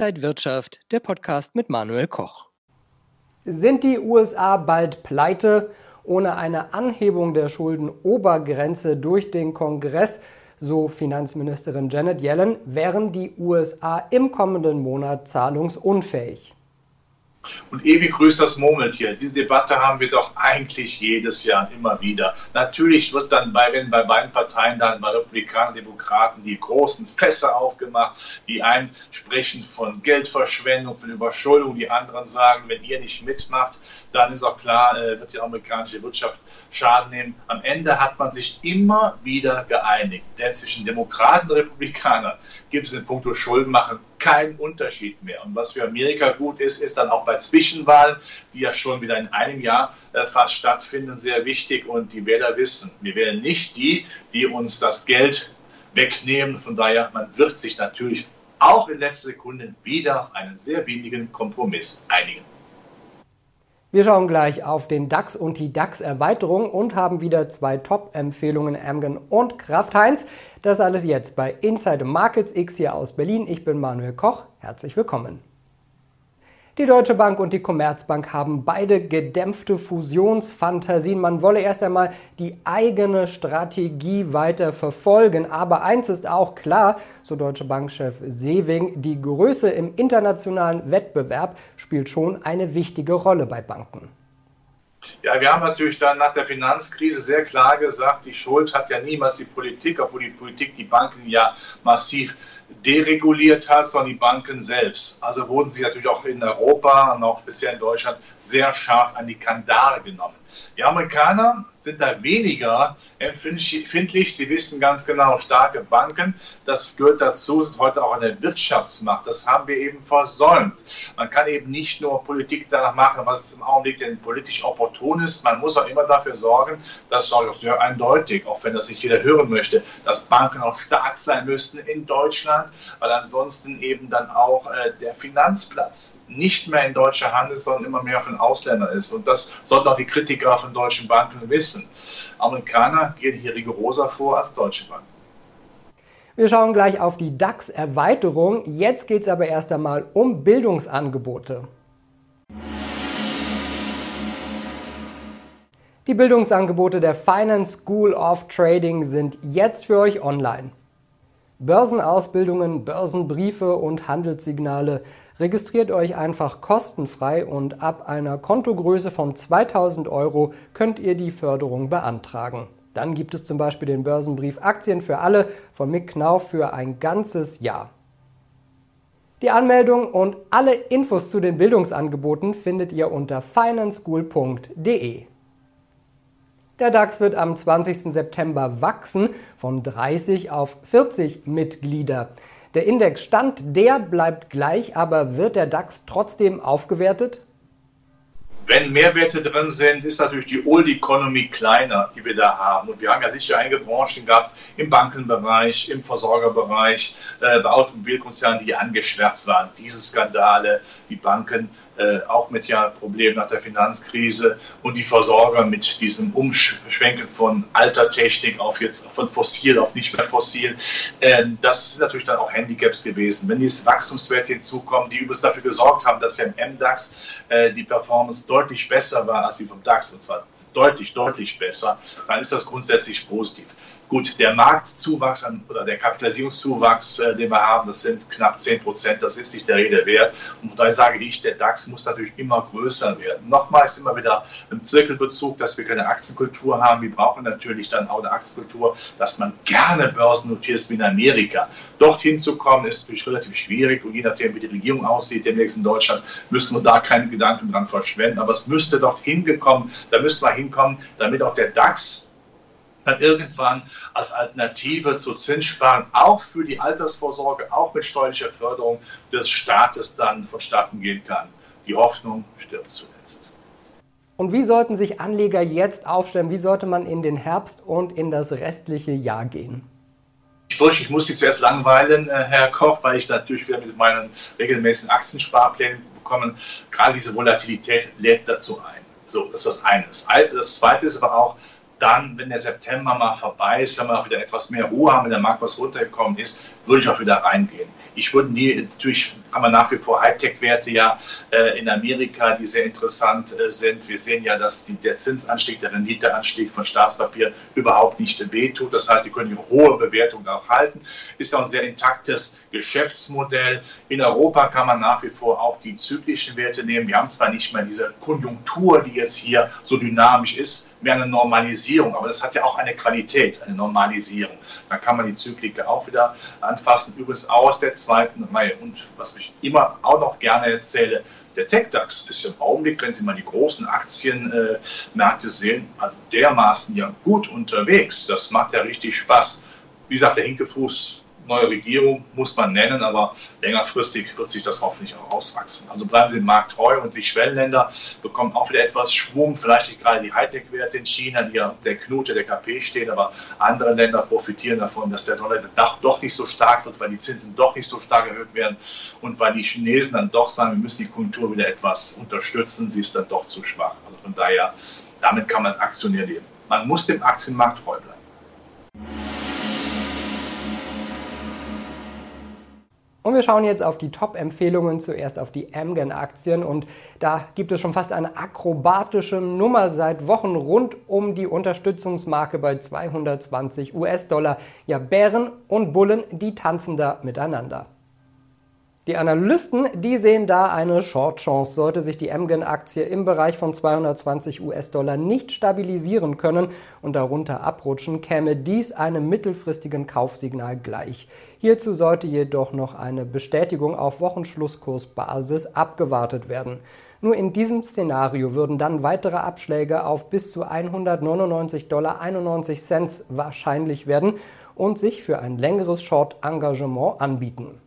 Inside Wirtschaft, der Podcast mit Manuel Koch. Sind die USA bald pleite? Ohne eine Anhebung der Schuldenobergrenze durch den Kongress, so Finanzministerin Janet Yellen, wären die USA im kommenden Monat zahlungsunfähig. Und ewig grüßt das Murmeltier. Diese Debatte haben wir doch eigentlich jedes Jahr immer wieder. Natürlich wird dann bei, wenn bei beiden Parteien dann bei Republikanern Demokraten die großen Fässer aufgemacht, die einen sprechen von Geldverschwendung, von Überschuldung, die anderen sagen, wenn ihr nicht mitmacht, dann ist auch klar, äh, wird die amerikanische Wirtschaft Schaden nehmen. Am Ende hat man sich immer wieder geeinigt. Denn zwischen Demokraten und Republikanern gibt es in puncto Schuldenmachen keinen Unterschied mehr. Und was für Amerika gut ist, ist dann auch bei Zwischenwahlen, die ja schon wieder in einem Jahr äh, fast stattfinden, sehr wichtig. Und die Wähler wissen, wir wählen nicht die, die uns das Geld wegnehmen. Von daher, man wird sich natürlich auch in letzter Sekunde wieder auf einen sehr wenigen Kompromiss einigen. Wir schauen gleich auf den DAX und die DAX-Erweiterung und haben wieder zwei Top-Empfehlungen, Amgen und Kraft Heinz. Das alles jetzt bei Inside Markets X hier aus Berlin. Ich bin Manuel Koch. Herzlich willkommen. Die Deutsche Bank und die Commerzbank haben beide gedämpfte Fusionsfantasien. Man wolle erst einmal die eigene Strategie weiter verfolgen. Aber eins ist auch klar, so Deutsche Bankchef Sewing, die Größe im internationalen Wettbewerb spielt schon eine wichtige Rolle bei Banken. Ja, wir haben natürlich dann nach der Finanzkrise sehr klar gesagt, die Schuld hat ja niemals die Politik, obwohl die Politik die Banken ja massiv dereguliert hat, sondern die Banken selbst. Also wurden sie natürlich auch in Europa und auch speziell in Deutschland sehr scharf an die Kandare genommen. Die Amerikaner sind da weniger empfindlich. Sie wissen ganz genau, starke Banken, das gehört dazu, sind heute auch eine Wirtschaftsmacht. Das haben wir eben versäumt. Man kann eben nicht nur Politik danach machen, was im Augenblick denn politisch opportun ist. Man muss auch immer dafür sorgen, das sage ich sehr eindeutig, auch wenn das nicht jeder hören möchte, dass Banken auch stark sein müssten in Deutschland, weil ansonsten eben dann auch äh, der Finanzplatz nicht mehr in deutscher Hand ist, sondern immer mehr von Ausländern ist. Und das sollten auch die Kritiker von deutschen Banken wissen wissen. Amerikaner gehen hier rigoroser vor als deutsche Banken. Wir schauen gleich auf die DAX-Erweiterung. Jetzt geht es aber erst einmal um Bildungsangebote. Die Bildungsangebote der Finance School of Trading sind jetzt für euch online. Börsenausbildungen, Börsenbriefe und Handelssignale Registriert euch einfach kostenfrei und ab einer Kontogröße von 2000 Euro könnt ihr die Förderung beantragen. Dann gibt es zum Beispiel den Börsenbrief Aktien für alle von Mick Knauf für ein ganzes Jahr. Die Anmeldung und alle Infos zu den Bildungsangeboten findet ihr unter financeschool.de. Der DAX wird am 20. September wachsen von 30 auf 40 Mitglieder. Der Indexstand, der bleibt gleich, aber wird der DAX trotzdem aufgewertet? Wenn Mehrwerte drin sind, ist natürlich die Old Economy kleiner, die wir da haben. Und wir haben ja sicher einige Branchen gehabt, im Bankenbereich, im Versorgerbereich, äh, bei Automobilkonzernen, die angeschwärzt waren. Diese Skandale, die Banken äh, auch mit ja Problemen nach der Finanzkrise und die Versorger mit diesem Umschwenken von alter Technik auf jetzt von fossil auf nicht mehr fossil. Äh, das sind natürlich dann auch Handicaps gewesen. Wenn diese Wachstumswerte hinzukommen, die übrigens dafür gesorgt haben, dass ja im MDAX äh, die Performance deutlich besser war als die vom DAX, und zwar deutlich, deutlich besser, dann ist das grundsätzlich positiv. Gut, der Marktzuwachs an, oder der Kapitalisierungszuwachs, äh, den wir haben, das sind knapp 10 Prozent, das ist nicht der Rede wert. Und da sage ich, der DAX muss natürlich immer größer werden. Nochmals immer wieder im Zirkelbezug, dass wir keine Aktienkultur haben. Wir brauchen natürlich dann auch eine Aktienkultur, dass man gerne börsennotiert ist wie in Amerika. Dorthin zu kommen, ist natürlich relativ schwierig und je nachdem, wie die Regierung aussieht, demnächst in Deutschland, müssen wir da keinen Gedanken dran verschwenden. Aber es müsste dorthin gekommen, da müsste man hinkommen, damit auch der DAX dann irgendwann als Alternative zu Zinssparen auch für die Altersvorsorge, auch mit steuerlicher Förderung des Staates dann vonstatten gehen kann. Die Hoffnung stirbt zuletzt. Und wie sollten sich Anleger jetzt aufstellen? Wie sollte man in den Herbst und in das restliche Jahr gehen? Ich fürchte, ich muss Sie zuerst langweilen, äh, Herr Koch, weil ich natürlich wieder mit meinen regelmäßigen Aktiensparplänen bekomme. Gerade diese Volatilität lädt dazu ein. So, das ist das eine. Das zweite ist aber auch, dann, wenn der September mal vorbei ist, wenn wir auch wieder etwas mehr Ruhe haben, wenn der Markt was runtergekommen ist, würde ich auch wieder reingehen. Ich würde nie, natürlich haben wir nach wie vor Hightech-Werte ja äh, in Amerika, die sehr interessant äh, sind. Wir sehen ja, dass die, der Zinsanstieg, der Renditeanstieg von Staatspapier überhaupt nicht wehtut. Das heißt, die können die hohe Bewertung auch halten. Ist auch ein sehr intaktes Geschäftsmodell. In Europa kann man nach wie vor auch die zyklischen Werte nehmen. Wir haben zwar nicht mehr diese Konjunktur, die jetzt hier so dynamisch ist, mehr eine Normalisierung, aber das hat ja auch eine Qualität, eine Normalisierung. Dann kann man die Zyklik auch wieder anfassen, übrigens aus der zweiten Reihe. Und was ich immer auch noch gerne erzähle, der TechDAX ist im Augenblick, wenn Sie mal die großen Aktienmärkte äh, sehen, also dermaßen ja gut unterwegs. Das macht ja richtig Spaß. Wie gesagt, der Hinkefuß neue Regierung, muss man nennen, aber längerfristig wird sich das hoffentlich auch auswachsen. Also bleiben Sie dem Markt treu und die Schwellenländer bekommen auch wieder etwas Schwung, vielleicht nicht gerade die Hightech-Werte in China, die ja der Knute der KP stehen, aber andere Länder profitieren davon, dass der Dollar doch nicht so stark wird, weil die Zinsen doch nicht so stark erhöht werden und weil die Chinesen dann doch sagen, wir müssen die Konjunktur wieder etwas unterstützen, sie ist dann doch zu schwach. Also von daher, damit kann man Aktionär leben. Man muss dem Aktienmarkt treu bleiben. Und wir schauen jetzt auf die Top-Empfehlungen, zuerst auf die Amgen-Aktien. Und da gibt es schon fast eine akrobatische Nummer seit Wochen rund um die Unterstützungsmarke bei 220 US-Dollar. Ja, Bären und Bullen, die tanzen da miteinander. Die Analysten, die sehen da eine Short-Chance. Sollte sich die Amgen-Aktie im Bereich von 220 US-Dollar nicht stabilisieren können und darunter abrutschen, käme dies einem mittelfristigen Kaufsignal gleich. Hierzu sollte jedoch noch eine Bestätigung auf Wochenschlusskursbasis abgewartet werden. Nur in diesem Szenario würden dann weitere Abschläge auf bis zu 199,91 Dollar wahrscheinlich werden und sich für ein längeres Short-Engagement anbieten.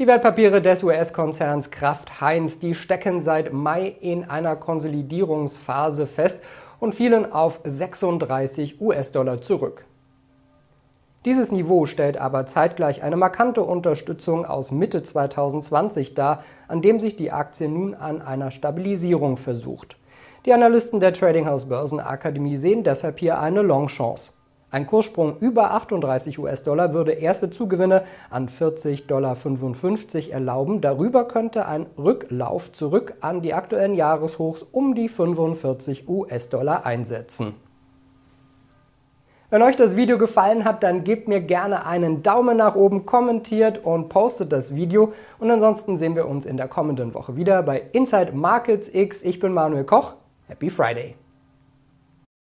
Die Wertpapiere des US-Konzerns Kraft Heinz, die stecken seit Mai in einer Konsolidierungsphase fest und fielen auf 36 US-Dollar zurück. Dieses Niveau stellt aber zeitgleich eine markante Unterstützung aus Mitte 2020 dar, an dem sich die Aktie nun an einer Stabilisierung versucht. Die Analysten der Trading House Börsenakademie sehen deshalb hier eine Longchance. Ein Kurssprung über 38 US-Dollar würde erste Zugewinne an 40,55 Dollar erlauben. Darüber könnte ein Rücklauf zurück an die aktuellen Jahreshochs um die 45 US-Dollar einsetzen. Wenn euch das Video gefallen hat, dann gebt mir gerne einen Daumen nach oben, kommentiert und postet das Video. Und ansonsten sehen wir uns in der kommenden Woche wieder bei Inside Markets X. Ich bin Manuel Koch. Happy Friday!